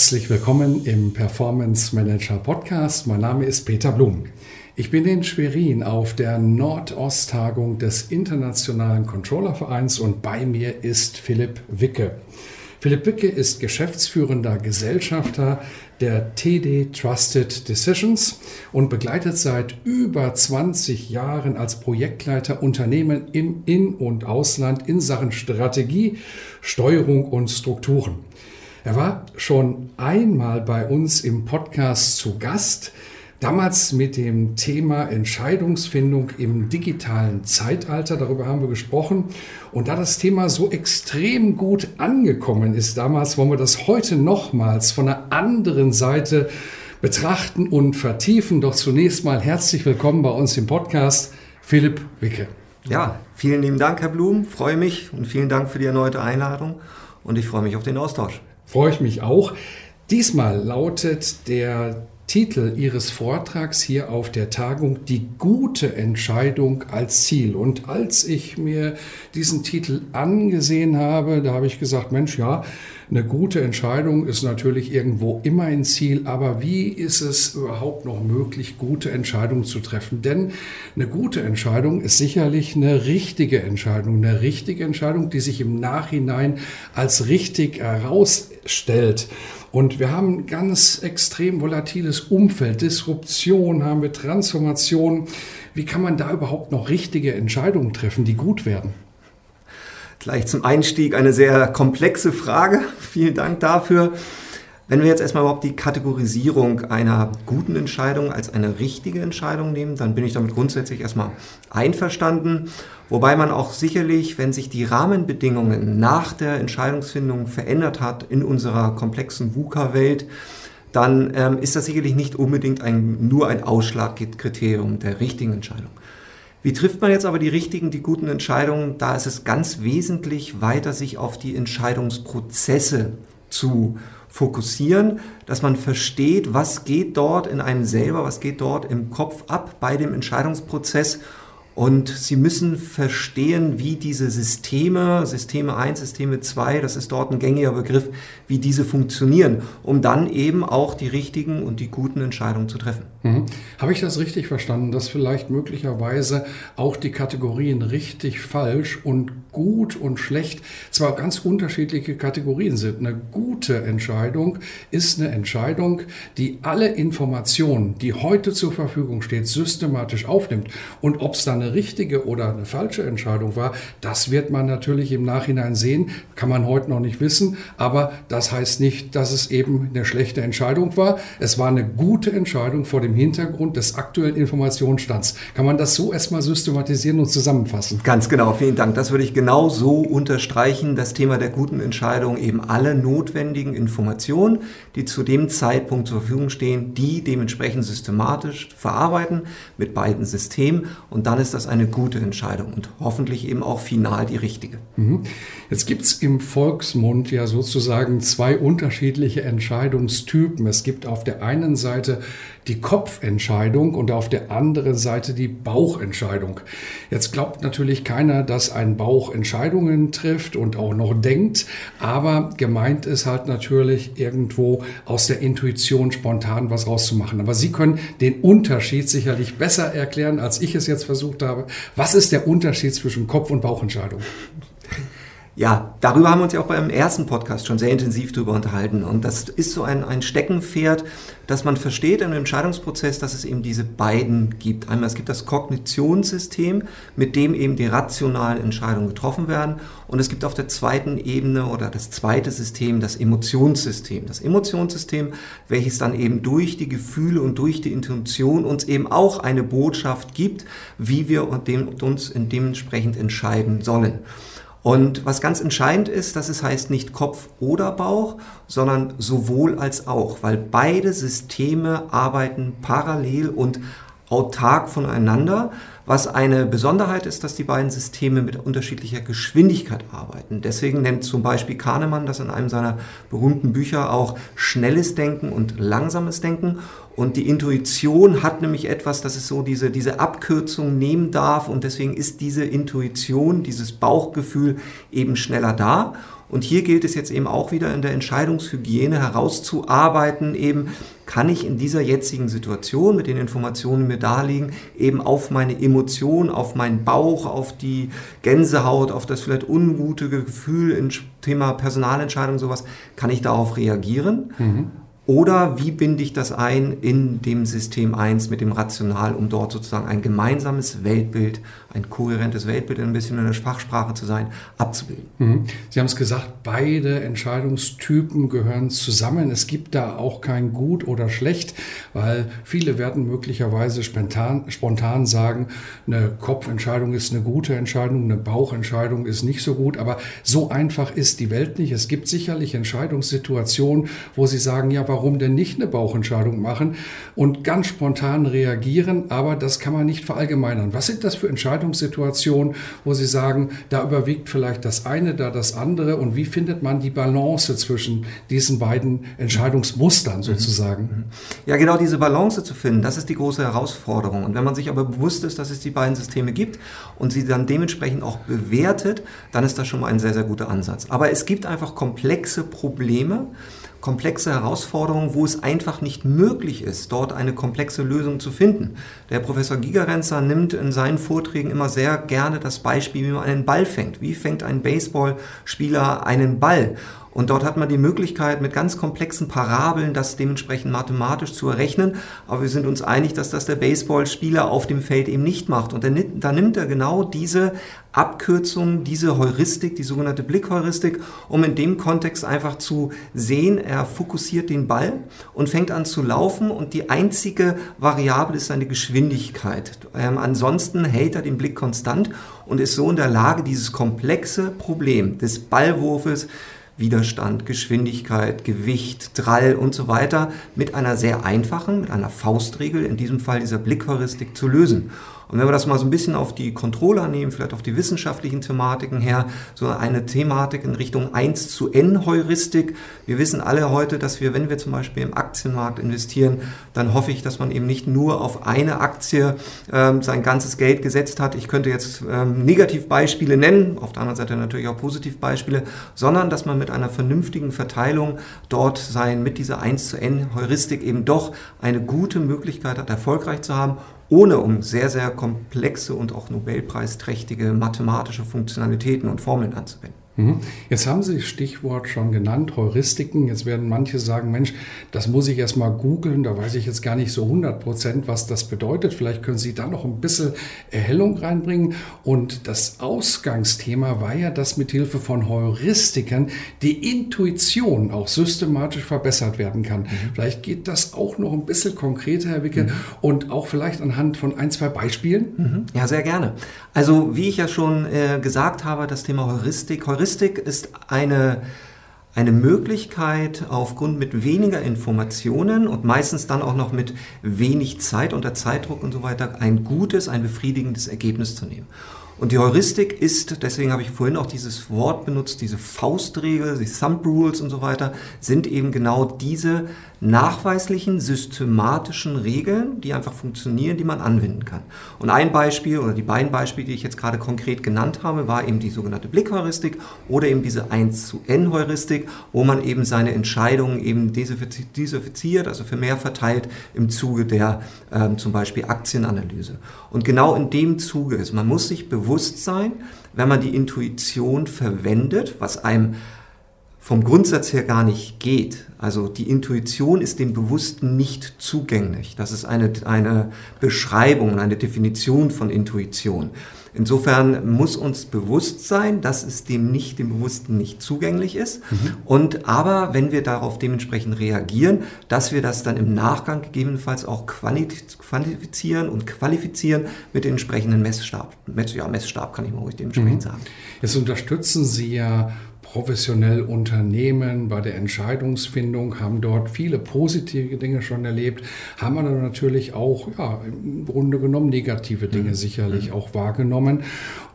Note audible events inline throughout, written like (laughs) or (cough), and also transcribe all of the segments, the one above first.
Herzlich willkommen im Performance Manager Podcast. Mein Name ist Peter Blum. Ich bin in Schwerin auf der Nordost-Tagung des Internationalen Controllervereins und bei mir ist Philipp Wicke. Philipp Wicke ist geschäftsführender Gesellschafter der TD Trusted Decisions und begleitet seit über 20 Jahren als Projektleiter Unternehmen im In- und Ausland in Sachen Strategie, Steuerung und Strukturen. Er war schon einmal bei uns im Podcast zu Gast, damals mit dem Thema Entscheidungsfindung im digitalen Zeitalter. Darüber haben wir gesprochen. Und da das Thema so extrem gut angekommen ist damals, wollen wir das heute nochmals von einer anderen Seite betrachten und vertiefen. Doch zunächst mal herzlich willkommen bei uns im Podcast, Philipp Wicke. Ja, vielen lieben Dank, Herr Blum. Freue mich und vielen Dank für die erneute Einladung. Und ich freue mich auf den Austausch. Freue ich mich auch. Diesmal lautet der Titel Ihres Vortrags hier auf der Tagung Die gute Entscheidung als Ziel. Und als ich mir diesen Titel angesehen habe, da habe ich gesagt, Mensch, ja, eine gute Entscheidung ist natürlich irgendwo immer ein Ziel, aber wie ist es überhaupt noch möglich, gute Entscheidungen zu treffen? Denn eine gute Entscheidung ist sicherlich eine richtige Entscheidung, eine richtige Entscheidung, die sich im Nachhinein als richtig herausstellt. Und wir haben ein ganz extrem volatiles Umfeld, Disruption, haben wir Transformation. Wie kann man da überhaupt noch richtige Entscheidungen treffen, die gut werden? Gleich zum Einstieg eine sehr komplexe Frage. Vielen Dank dafür. Wenn wir jetzt erstmal überhaupt die Kategorisierung einer guten Entscheidung als eine richtige Entscheidung nehmen, dann bin ich damit grundsätzlich erstmal einverstanden. Wobei man auch sicherlich, wenn sich die Rahmenbedingungen nach der Entscheidungsfindung verändert hat in unserer komplexen VUCA-Welt, dann ähm, ist das sicherlich nicht unbedingt ein, nur ein Ausschlagkriterium der richtigen Entscheidung. Wie trifft man jetzt aber die richtigen, die guten Entscheidungen? Da ist es ganz wesentlich, weiter sich auf die Entscheidungsprozesse zu fokussieren, dass man versteht, was geht dort in einem selber, was geht dort im Kopf ab bei dem Entscheidungsprozess und Sie müssen verstehen, wie diese Systeme, Systeme 1, Systeme 2, das ist dort ein gängiger Begriff, wie diese funktionieren, um dann eben auch die richtigen und die guten Entscheidungen zu treffen. Mhm. Habe ich das richtig verstanden, dass vielleicht möglicherweise auch die Kategorien richtig, falsch und gut und schlecht zwar ganz unterschiedliche Kategorien sind? Eine gute Entscheidung ist eine Entscheidung, die alle Informationen, die heute zur Verfügung steht, systematisch aufnimmt. Und ob es dann eine richtige oder eine falsche Entscheidung war, das wird man natürlich im Nachhinein sehen, kann man heute noch nicht wissen, aber das heißt nicht, dass es eben eine schlechte Entscheidung war. Es war eine gute Entscheidung vor dem Hintergrund des aktuellen Informationsstands. Kann man das so erstmal systematisieren und zusammenfassen? Ganz genau, vielen Dank. Das würde ich genau so unterstreichen. Das Thema der guten Entscheidung, eben alle notwendigen Informationen, die zu dem Zeitpunkt zur Verfügung stehen, die dementsprechend systematisch verarbeiten mit beiden Systemen und dann ist ist das eine gute Entscheidung und hoffentlich eben auch final die richtige. Mhm. Jetzt gibt es im Volksmund ja sozusagen zwei unterschiedliche Entscheidungstypen. Es gibt auf der einen Seite die Kopfentscheidung und auf der anderen Seite die Bauchentscheidung. Jetzt glaubt natürlich keiner, dass ein Bauch Entscheidungen trifft und auch noch denkt, aber gemeint ist halt natürlich irgendwo aus der Intuition spontan was rauszumachen. Aber Sie können den Unterschied sicherlich besser erklären, als ich es jetzt versucht habe. Was ist der Unterschied zwischen Kopf- und Bauchentscheidung? Ja, darüber haben wir uns ja auch beim ersten Podcast schon sehr intensiv darüber unterhalten. Und das ist so ein, ein Steckenpferd, dass man versteht im Entscheidungsprozess, dass es eben diese beiden gibt. Einmal es gibt das Kognitionssystem, mit dem eben die rationalen Entscheidungen getroffen werden. Und es gibt auf der zweiten Ebene oder das zweite System das Emotionssystem. Das Emotionssystem, welches dann eben durch die Gefühle und durch die Intuition uns eben auch eine Botschaft gibt, wie wir uns dementsprechend entscheiden sollen. Und was ganz entscheidend ist, dass es heißt nicht Kopf oder Bauch, sondern sowohl als auch, weil beide Systeme arbeiten parallel und autark voneinander. Was eine Besonderheit ist, dass die beiden Systeme mit unterschiedlicher Geschwindigkeit arbeiten. Deswegen nennt zum Beispiel Kahnemann das in einem seiner berühmten Bücher auch schnelles Denken und langsames Denken. Und die Intuition hat nämlich etwas, dass es so diese, diese Abkürzung nehmen darf. Und deswegen ist diese Intuition, dieses Bauchgefühl eben schneller da. Und hier gilt es jetzt eben auch wieder in der Entscheidungshygiene herauszuarbeiten, eben kann ich in dieser jetzigen Situation mit den Informationen, die mir da liegen, eben auf meine Emotionen, auf meinen Bauch, auf die Gänsehaut, auf das vielleicht ungute Gefühl im Thema Personalentscheidung, sowas, kann ich darauf reagieren? Mhm. Oder wie binde ich das ein in dem System 1 mit dem Rational, um dort sozusagen ein gemeinsames Weltbild, ein kohärentes Weltbild, ein bisschen in der Fachsprache zu sein, abzubilden? Mhm. Sie haben es gesagt, beide Entscheidungstypen gehören zusammen. Es gibt da auch kein Gut oder Schlecht, weil viele werden möglicherweise spontan, spontan sagen, eine Kopfentscheidung ist eine gute Entscheidung, eine Bauchentscheidung ist nicht so gut. Aber so einfach ist die Welt nicht. Es gibt sicherlich Entscheidungssituationen, wo Sie sagen, ja, warum warum denn nicht eine Bauchentscheidung machen und ganz spontan reagieren, aber das kann man nicht verallgemeinern. Was sind das für Entscheidungssituationen, wo Sie sagen, da überwiegt vielleicht das eine, da das andere und wie findet man die Balance zwischen diesen beiden Entscheidungsmustern mhm. sozusagen? Mhm. Ja, genau diese Balance zu finden, das ist die große Herausforderung. Und wenn man sich aber bewusst ist, dass es die beiden Systeme gibt und sie dann dementsprechend auch bewertet, dann ist das schon mal ein sehr, sehr guter Ansatz. Aber es gibt einfach komplexe Probleme, komplexe Herausforderungen, wo es einfach nicht möglich ist, dort eine komplexe Lösung zu finden. Der Professor Gigerenzer nimmt in seinen Vorträgen immer sehr gerne das Beispiel, wie man einen Ball fängt. Wie fängt ein Baseballspieler einen Ball? Und dort hat man die Möglichkeit, mit ganz komplexen Parabeln das dementsprechend mathematisch zu errechnen. Aber wir sind uns einig, dass das der Baseballspieler auf dem Feld eben nicht macht. Und da nimmt er genau diese Abkürzung, diese Heuristik, die sogenannte Blickheuristik, um in dem Kontext einfach zu sehen, er fokussiert den Ball und fängt an zu laufen und die einzige Variable ist seine Geschwindigkeit. Ähm, ansonsten hält er den Blick konstant und ist so in der Lage, dieses komplexe Problem des Ballwurfes Widerstand, Geschwindigkeit, Gewicht, Drall und so weiter mit einer sehr einfachen, mit einer Faustregel, in diesem Fall dieser Blickheuristik, zu lösen. Und wenn wir das mal so ein bisschen auf die Controller nehmen, vielleicht auf die wissenschaftlichen Thematiken her, so eine Thematik in Richtung 1 zu N Heuristik. Wir wissen alle heute, dass wir, wenn wir zum Beispiel im Aktienmarkt investieren, dann hoffe ich, dass man eben nicht nur auf eine Aktie ähm, sein ganzes Geld gesetzt hat. Ich könnte jetzt ähm, Negativbeispiele nennen, auf der anderen Seite natürlich auch Positivbeispiele, sondern dass man mit einer vernünftigen Verteilung dort sein, mit dieser 1 zu N Heuristik eben doch eine gute Möglichkeit hat, erfolgreich zu haben ohne um sehr, sehr komplexe und auch Nobelpreisträchtige mathematische Funktionalitäten und Formeln anzuwenden. Mhm. Jetzt haben Sie das Stichwort schon genannt, Heuristiken. Jetzt werden manche sagen, Mensch, das muss ich erst mal googeln, da weiß ich jetzt gar nicht so 100 Prozent, was das bedeutet. Vielleicht können Sie da noch ein bisschen Erhellung reinbringen. Und das Ausgangsthema war ja, dass mit Hilfe von Heuristiken die Intuition auch systematisch verbessert werden kann. Mhm. Vielleicht geht das auch noch ein bisschen konkreter, Herr Wicke, mhm. und auch vielleicht anhand von ein, zwei Beispielen. Mhm. Ja, sehr gerne. Also, wie ich ja schon äh, gesagt habe, das Thema Heuristik, Heuristik Heuristik ist eine, eine Möglichkeit, aufgrund mit weniger Informationen und meistens dann auch noch mit wenig Zeit unter Zeitdruck und so weiter ein gutes, ein befriedigendes Ergebnis zu nehmen. Und die Heuristik ist, deswegen habe ich vorhin auch dieses Wort benutzt, diese Faustregel, die Thumb Rules und so weiter, sind eben genau diese nachweislichen, systematischen Regeln, die einfach funktionieren, die man anwenden kann. Und ein Beispiel oder die beiden Beispiele, die ich jetzt gerade konkret genannt habe, war eben die sogenannte Blickheuristik oder eben diese 1 zu N Heuristik, wo man eben seine Entscheidungen eben desertifiziert, also für mehr verteilt im Zuge der ähm, zum Beispiel Aktienanalyse. Und genau in dem Zuge ist, man muss sich bewusst sein, wenn man die Intuition verwendet, was einem vom Grundsatz her gar nicht geht. Also die Intuition ist dem Bewussten nicht zugänglich. Das ist eine, eine Beschreibung, eine Definition von Intuition. Insofern muss uns bewusst sein, dass es dem nicht, dem Bewussten nicht zugänglich ist. Mhm. Und aber, wenn wir darauf dementsprechend reagieren, dass wir das dann im Nachgang gegebenenfalls auch quantifizieren und qualifizieren mit dem entsprechenden Messstab. Ja, Messstab kann ich mal ruhig dementsprechend mhm. sagen. Jetzt unterstützen Sie ja professionell Unternehmen bei der Entscheidungsfindung, haben dort viele positive Dinge schon erlebt, haben aber natürlich auch ja, im Grunde genommen negative Dinge mhm. sicherlich mhm. auch wahrgenommen.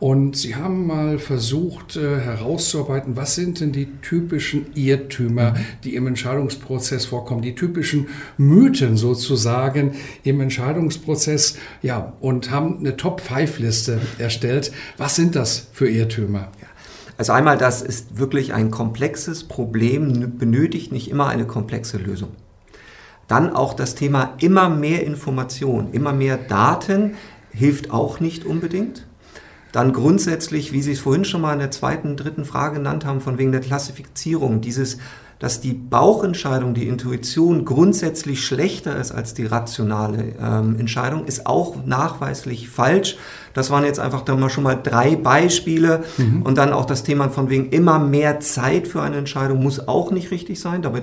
Und Sie haben mal versucht äh, herauszuarbeiten, was sind denn die typischen Irrtümer, mhm. die im Entscheidungsprozess vorkommen, die typischen Mythen sozusagen im Entscheidungsprozess, ja, und haben eine Top-5-Liste erstellt. Was sind das für Irrtümer? Also einmal, das ist wirklich ein komplexes Problem, benötigt nicht immer eine komplexe Lösung. Dann auch das Thema immer mehr Information, immer mehr Daten hilft auch nicht unbedingt. Dann grundsätzlich, wie Sie es vorhin schon mal in der zweiten, dritten Frage genannt haben, von wegen der Klassifizierung, dieses dass die Bauchentscheidung, die Intuition grundsätzlich schlechter ist als die rationale ähm, Entscheidung, ist auch nachweislich falsch. Das waren jetzt einfach dann mal schon mal drei Beispiele. Mhm. Und dann auch das Thema von wegen immer mehr Zeit für eine Entscheidung muss auch nicht richtig sein. Dabei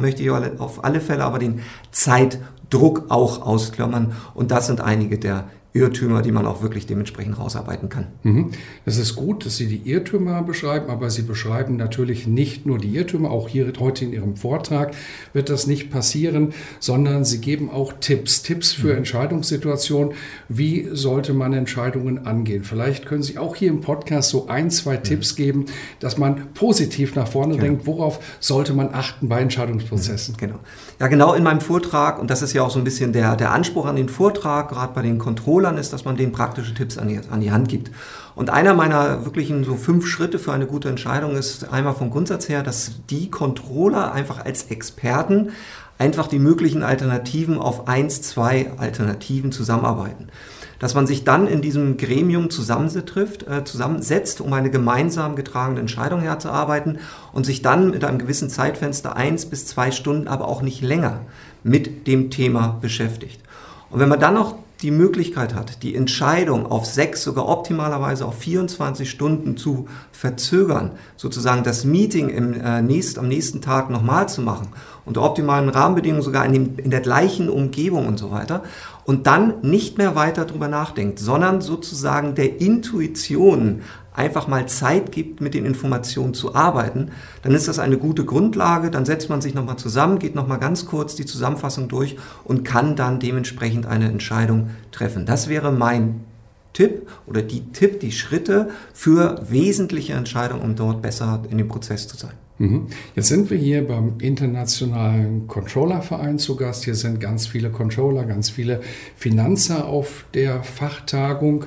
möchte ich auf alle Fälle aber den Zeitdruck auch ausklammern. Und das sind einige der Irrtümer, die man auch wirklich dementsprechend rausarbeiten kann. Mhm. Es ist gut, dass Sie die Irrtümer beschreiben, aber Sie beschreiben natürlich nicht nur die Irrtümer, auch hier heute in Ihrem Vortrag wird das nicht passieren, sondern Sie geben auch Tipps, Tipps für mhm. Entscheidungssituationen. Wie sollte man Entscheidungen angehen? Vielleicht können Sie auch hier im Podcast so ein, zwei mhm. Tipps geben, dass man positiv nach vorne genau. denkt. Worauf sollte man achten bei Entscheidungsprozessen? Mhm. Genau. Ja, genau in meinem Vortrag, und das ist ja auch so ein bisschen der, der Anspruch an den Vortrag, gerade bei den Controllern ist, dass man denen praktische Tipps an die, an die Hand gibt. Und einer meiner wirklichen so fünf Schritte für eine gute Entscheidung ist einmal vom Grundsatz her, dass die Controller einfach als Experten einfach die möglichen Alternativen auf eins, zwei Alternativen zusammenarbeiten. Dass man sich dann in diesem Gremium zusammentrifft, äh, zusammensetzt, um eine gemeinsam getragene Entscheidung herzuarbeiten und sich dann mit einem gewissen Zeitfenster eins bis zwei Stunden, aber auch nicht länger mit dem Thema beschäftigt. Und wenn man dann noch die Möglichkeit hat, die Entscheidung auf sechs, sogar optimalerweise auf 24 Stunden zu verzögern, sozusagen das Meeting im, äh, nächst, am nächsten Tag nochmal zu machen, unter optimalen Rahmenbedingungen sogar in, dem, in der gleichen Umgebung und so weiter, und dann nicht mehr weiter darüber nachdenkt, sondern sozusagen der Intuition einfach mal Zeit gibt, mit den Informationen zu arbeiten, dann ist das eine gute Grundlage. Dann setzt man sich nochmal zusammen, geht nochmal ganz kurz die Zusammenfassung durch und kann dann dementsprechend eine Entscheidung treffen. Das wäre mein Tipp oder die Tipp, die Schritte für wesentliche Entscheidungen, um dort besser in dem Prozess zu sein. Mhm. Jetzt sind wir hier beim Internationalen Controllerverein zu Gast. Hier sind ganz viele Controller, ganz viele Finanzer auf der Fachtagung.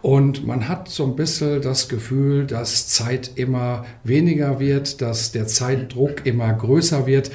Und man hat so ein bisschen das Gefühl, dass Zeit immer weniger wird, dass der Zeitdruck immer größer wird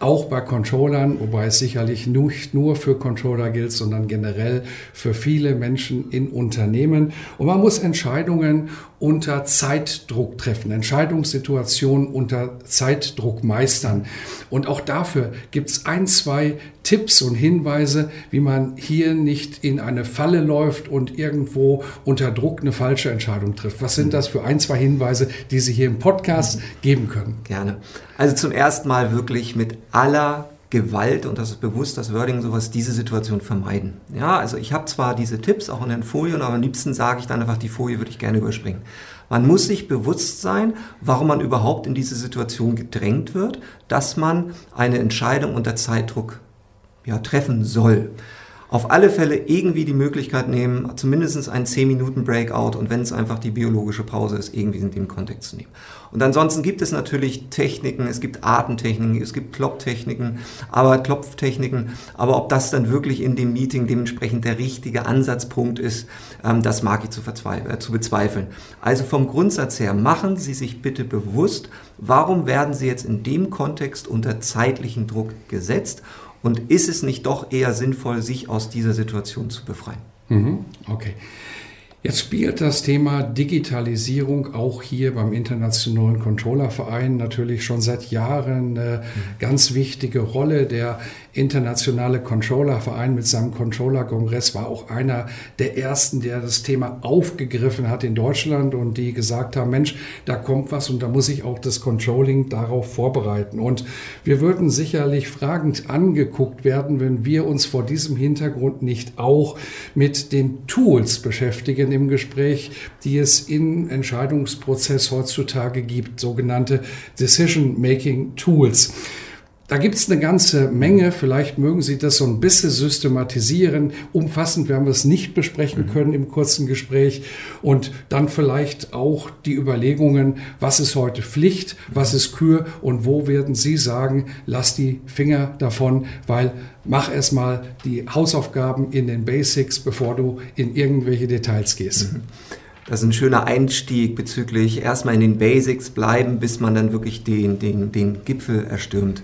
auch bei Controllern, wobei es sicherlich nicht nur für Controller gilt, sondern generell für viele Menschen in Unternehmen. Und man muss Entscheidungen unter Zeitdruck treffen, Entscheidungssituationen unter Zeitdruck meistern. Und auch dafür gibt es ein, zwei Tipps und Hinweise, wie man hier nicht in eine Falle läuft und irgendwo unter Druck eine falsche Entscheidung trifft. Was sind das für ein, zwei Hinweise, die Sie hier im Podcast geben können? Gerne. Also zum ersten Mal wirklich mit aller Gewalt, und das ist bewusst das Wording, sowas, diese Situation vermeiden. Ja, also ich habe zwar diese Tipps auch in den Folien, aber am liebsten sage ich dann einfach, die Folie würde ich gerne überspringen. Man muss sich bewusst sein, warum man überhaupt in diese Situation gedrängt wird, dass man eine Entscheidung unter Zeitdruck ja, treffen soll. Auf alle Fälle irgendwie die Möglichkeit nehmen, zumindest einen 10 Minuten Breakout und wenn es einfach die biologische Pause ist, irgendwie in dem Kontext zu nehmen. Und ansonsten gibt es natürlich Techniken, es gibt Artentechniken, es gibt Klopftechniken, aber Klopftechniken, aber ob das dann wirklich in dem Meeting dementsprechend der richtige Ansatzpunkt ist, ähm, das mag ich zu, äh, zu bezweifeln. Also vom Grundsatz her, machen Sie sich bitte bewusst, warum werden Sie jetzt in dem Kontext unter zeitlichen Druck gesetzt und ist es nicht doch eher sinnvoll, sich aus dieser Situation zu befreien? Mhm, okay. Jetzt spielt das Thema Digitalisierung auch hier beim Internationalen Controllerverein natürlich schon seit Jahren eine ganz wichtige Rolle. Der Internationale Controllerverein mit seinem Controller-Kongress war auch einer der ersten, der das Thema aufgegriffen hat in Deutschland und die gesagt haben, Mensch, da kommt was und da muss ich auch das Controlling darauf vorbereiten. Und wir würden sicherlich fragend angeguckt werden, wenn wir uns vor diesem Hintergrund nicht auch mit den Tools beschäftigen im Gespräch, die es im Entscheidungsprozess heutzutage gibt, sogenannte Decision-Making Tools. Da gibt es eine ganze Menge. Vielleicht mögen Sie das so ein bisschen systematisieren. Umfassend werden wir es nicht besprechen mhm. können im kurzen Gespräch. Und dann vielleicht auch die Überlegungen, was ist heute Pflicht, was ist Kür und wo werden Sie sagen, lass die Finger davon, weil mach erstmal die Hausaufgaben in den Basics, bevor du in irgendwelche Details gehst. Mhm. Das ist ein schöner Einstieg bezüglich erstmal in den Basics bleiben, bis man dann wirklich den, den, den Gipfel erstürmt.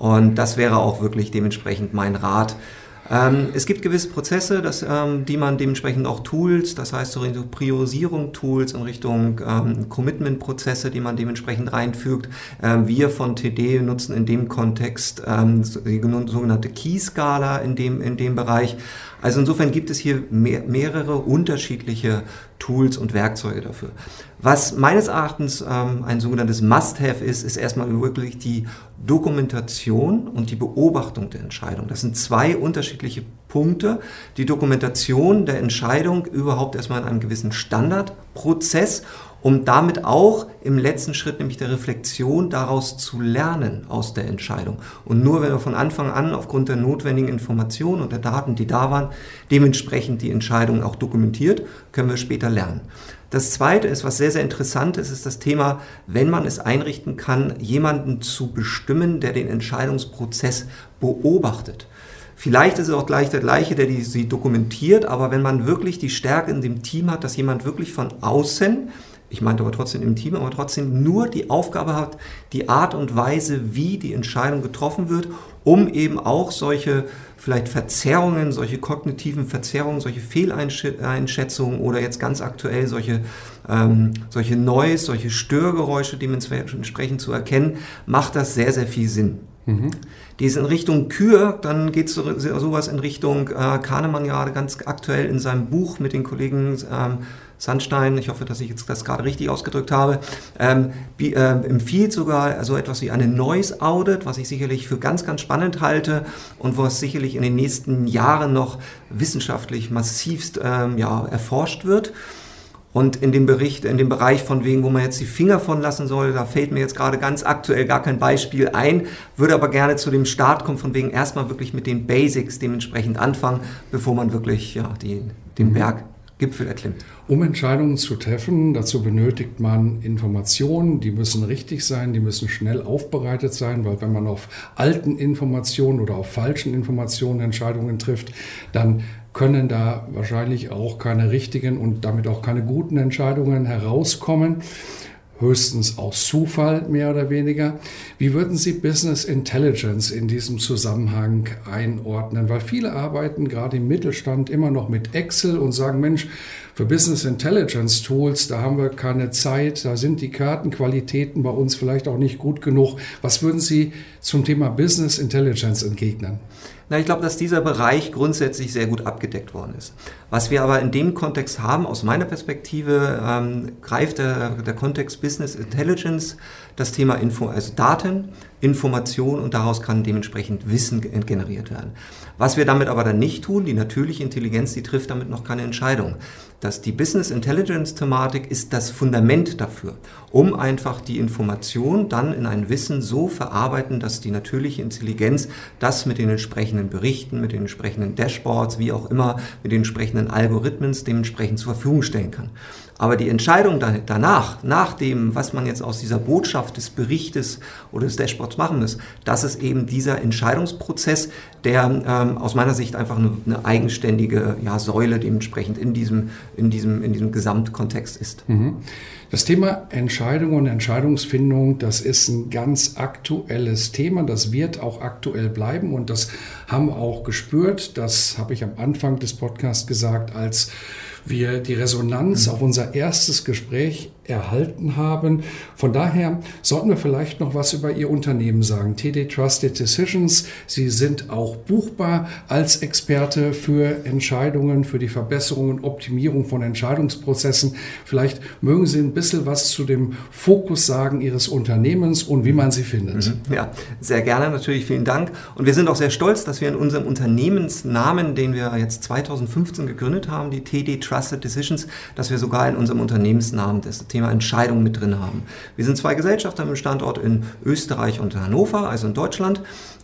Und das wäre auch wirklich dementsprechend mein Rat. Ähm, es gibt gewisse Prozesse, das, ähm, die man dementsprechend auch Tools, das heißt so Richtung Priorisierung Tools, in Richtung ähm, Commitment-Prozesse, die man dementsprechend reinfügt. Ähm, wir von TD nutzen in dem Kontext ähm, die sogenannte Key-Skala in dem, in dem Bereich. Also insofern gibt es hier mehr, mehrere unterschiedliche Tools und Werkzeuge dafür. Was meines Erachtens ähm, ein sogenanntes Must-Have ist, ist erstmal wirklich die Dokumentation und die Beobachtung der Entscheidung. Das sind zwei unterschiedliche Punkte. Die Dokumentation der Entscheidung überhaupt erstmal in einem gewissen Standardprozess um damit auch im letzten Schritt, nämlich der Reflexion, daraus zu lernen aus der Entscheidung. Und nur wenn wir von Anfang an aufgrund der notwendigen Informationen und der Daten, die da waren, dementsprechend die Entscheidung auch dokumentiert, können wir später lernen. Das Zweite ist, was sehr, sehr interessant ist, ist das Thema, wenn man es einrichten kann, jemanden zu bestimmen, der den Entscheidungsprozess beobachtet. Vielleicht ist es auch gleich der gleiche, der die, sie dokumentiert, aber wenn man wirklich die Stärke in dem Team hat, dass jemand wirklich von außen ich meinte aber trotzdem im Team, aber trotzdem nur die Aufgabe hat, die Art und Weise, wie die Entscheidung getroffen wird, um eben auch solche vielleicht Verzerrungen, solche kognitiven Verzerrungen, solche Fehleinschätzungen oder jetzt ganz aktuell solche, ähm, solche Noise, solche Störgeräusche dementsprechend zu erkennen, macht das sehr, sehr viel Sinn. Mhm. Die ist in Richtung Kür, dann geht so, sowas in Richtung äh, Kahnemann gerade ganz aktuell in seinem Buch mit den Kollegen ähm, Sandstein, ich hoffe, dass ich jetzt das gerade richtig ausgedrückt habe, ähm, äh, empfiehlt sogar so etwas wie eine Noise Audit, was ich sicherlich für ganz, ganz spannend halte und was sicherlich in den nächsten Jahren noch wissenschaftlich massivst ähm, ja, erforscht wird. Und in dem Bericht, in dem Bereich von wegen, wo man jetzt die Finger von lassen soll, da fällt mir jetzt gerade ganz aktuell gar kein Beispiel ein, würde aber gerne zu dem Start kommen, von wegen erstmal wirklich mit den Basics dementsprechend anfangen, bevor man wirklich ja, die, den mhm. Berg Gipfel erklimmt. Um Entscheidungen zu treffen, dazu benötigt man Informationen, die müssen richtig sein, die müssen schnell aufbereitet sein, weil wenn man auf alten Informationen oder auf falschen Informationen Entscheidungen trifft, dann können da wahrscheinlich auch keine richtigen und damit auch keine guten Entscheidungen herauskommen höchstens aus Zufall mehr oder weniger. Wie würden Sie Business Intelligence in diesem Zusammenhang einordnen? Weil viele arbeiten gerade im Mittelstand immer noch mit Excel und sagen, Mensch, für Business Intelligence Tools, da haben wir keine Zeit, da sind die Kartenqualitäten bei uns vielleicht auch nicht gut genug. Was würden Sie zum Thema Business Intelligence entgegnen? Na, ich glaube, dass dieser Bereich grundsätzlich sehr gut abgedeckt worden ist. Was wir aber in dem Kontext haben, aus meiner Perspektive, ähm, greift der, der Kontext Business Intelligence das Thema Info, also Daten, Information und daraus kann dementsprechend Wissen generiert werden. Was wir damit aber dann nicht tun, die natürliche Intelligenz, die trifft damit noch keine Entscheidung. Dass die Business Intelligence Thematik ist das Fundament dafür, um einfach die Information dann in ein Wissen so verarbeiten, dass die natürliche Intelligenz das mit den entsprechenden Berichten, mit den entsprechenden Dashboards, wie auch immer, mit den entsprechenden Algorithmen dementsprechend zur Verfügung stellen kann. Aber die Entscheidung danach, nach dem, was man jetzt aus dieser Botschaft des Berichtes oder des Dashboards machen muss, das ist eben dieser Entscheidungsprozess, der ähm, aus meiner Sicht einfach eine, eine eigenständige ja, Säule dementsprechend in diesem, in diesem, in diesem Gesamtkontext ist. Mhm. Das Thema Entscheidung und Entscheidungsfindung, das ist ein ganz aktuelles Thema. Das wird auch aktuell bleiben und das haben auch gespürt. Das habe ich am Anfang des Podcasts gesagt, als wir die Resonanz auf unser erstes Gespräch erhalten haben. Von daher sollten wir vielleicht noch was über Ihr Unternehmen sagen. TD Trusted Decisions. Sie sind auch buchbar als Experte für Entscheidungen, für die Verbesserung und Optimierung von Entscheidungsprozessen. Vielleicht mögen Sie ein bisschen was zu dem Fokus sagen Ihres Unternehmens und wie man sie findet. Mhm. Ja, sehr gerne natürlich. Vielen Dank. Und wir sind auch sehr stolz, dass wir in unserem Unternehmensnamen, den wir jetzt 2015 gegründet haben, die TD Trusted Decisions, dass wir sogar in unserem Unternehmensnamen das Thema Entscheidung mit drin haben. Wir sind zwei Gesellschafter mit Standort in Österreich und Hannover, also in Deutschland.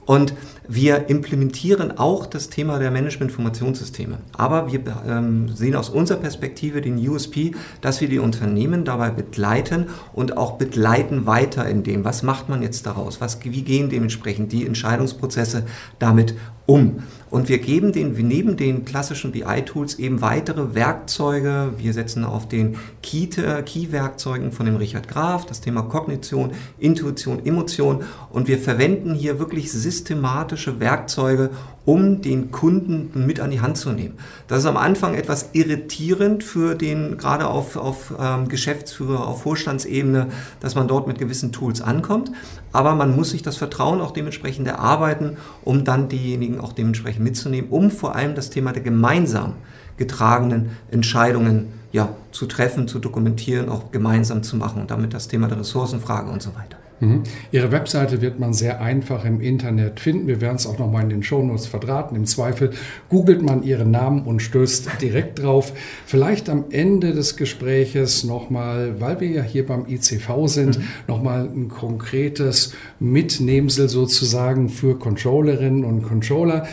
Und wir implementieren auch das Thema der Management-Informationssysteme. Aber wir ähm, sehen aus unserer Perspektive den USP, dass wir die Unternehmen dabei begleiten und auch begleiten weiter in dem, was macht man jetzt daraus, was, wie gehen dementsprechend die Entscheidungsprozesse damit um. Und wir geben den, neben den klassischen BI-Tools eben weitere Werkzeuge. Wir setzen auf den Key-Werkzeugen von dem Richard Graf, das Thema Kognition, Intuition, Emotion. Und wir verwenden hier wirklich systematische Werkzeuge, um den Kunden mit an die Hand zu nehmen. Das ist am Anfang etwas irritierend für den, gerade auf, auf ähm, Geschäftsführer, auf Vorstandsebene, dass man dort mit gewissen Tools ankommt. Aber man muss sich das Vertrauen auch dementsprechend erarbeiten, um dann diejenigen auch dementsprechend mitzunehmen, um vor allem das Thema der gemeinsam getragenen Entscheidungen ja, zu treffen, zu dokumentieren, auch gemeinsam zu machen und damit das Thema der Ressourcenfrage und so weiter. Mhm. Ihre Webseite wird man sehr einfach im Internet finden. Wir werden es auch nochmal in den Shownotes verdrahten. Im Zweifel googelt man Ihren Namen und stößt direkt drauf. Vielleicht am Ende des Gespräches nochmal, weil wir ja hier beim ICV sind, mhm. nochmal ein konkretes Mitnehmsel sozusagen für Controllerinnen und Controller,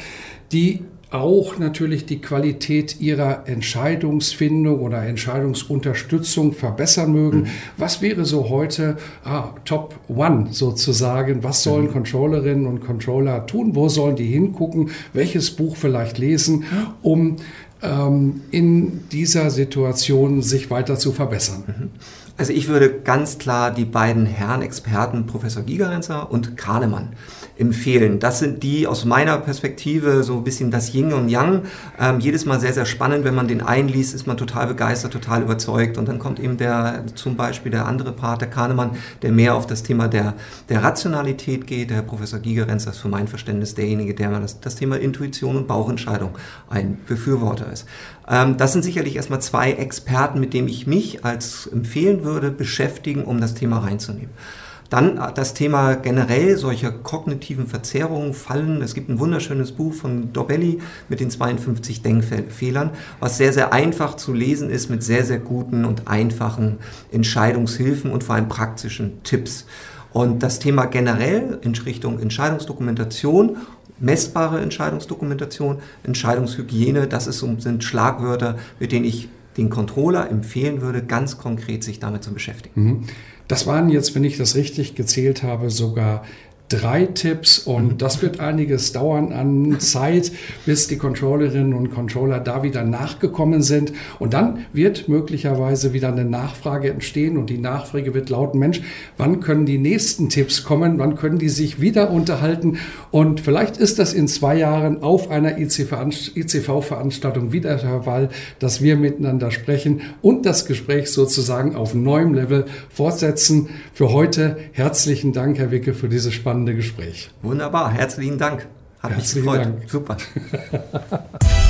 die auch natürlich die Qualität ihrer Entscheidungsfindung oder Entscheidungsunterstützung verbessern mögen. Mhm. Was wäre so heute ah, Top One sozusagen? Was sollen mhm. Controllerinnen und Controller tun? Wo sollen die hingucken? Welches Buch vielleicht lesen, um ähm, in dieser Situation sich weiter zu verbessern? Mhm. Also ich würde ganz klar die beiden Herren Experten, Professor Gigerenzer und Kahnemann, empfehlen. Das sind die aus meiner Perspektive so ein bisschen das Yin und Yang. Ähm, jedes Mal sehr, sehr spannend. Wenn man den einliest, ist man total begeistert, total überzeugt. Und dann kommt eben der, zum Beispiel der andere Part, der Kahnemann, der mehr auf das Thema der, der Rationalität geht. Der Herr Professor Gigerenz ist für mein Verständnis derjenige, der das, das Thema Intuition und Bauchentscheidung ein Befürworter ist. Ähm, das sind sicherlich erstmal zwei Experten, mit denen ich mich als empfehlen würde, beschäftigen, um das Thema reinzunehmen. Dann äh, das Thema generell solcher kognitiven Verzerrungen, Fallen. Es gibt ein wunderschönes Buch von Dobelli mit den 52 Denkfehlern, was sehr, sehr einfach zu lesen ist mit sehr, sehr guten und einfachen Entscheidungshilfen und vor allem praktischen Tipps. Und das Thema generell in Richtung Entscheidungsdokumentation messbare Entscheidungsdokumentation, Entscheidungshygiene, das ist, sind Schlagwörter, mit denen ich den Controller empfehlen würde, ganz konkret sich damit zu beschäftigen. Mhm. Das waren jetzt, wenn ich das richtig gezählt habe, sogar drei Tipps und das wird einiges dauern an Zeit, bis die Controllerinnen und Controller da wieder nachgekommen sind. Und dann wird möglicherweise wieder eine Nachfrage entstehen und die Nachfrage wird lauten, Mensch, wann können die nächsten Tipps kommen? Wann können die sich wieder unterhalten? Und vielleicht ist das in zwei Jahren auf einer ICV-Veranstaltung wieder der Fall, dass wir miteinander sprechen und das Gespräch sozusagen auf neuem Level fortsetzen. Für heute herzlichen Dank, Herr Wicke, für diese spannende spannende Gespräch. Wunderbar, herzlichen Dank. Hat herzlichen mich gefreut. Dank. Super. (laughs)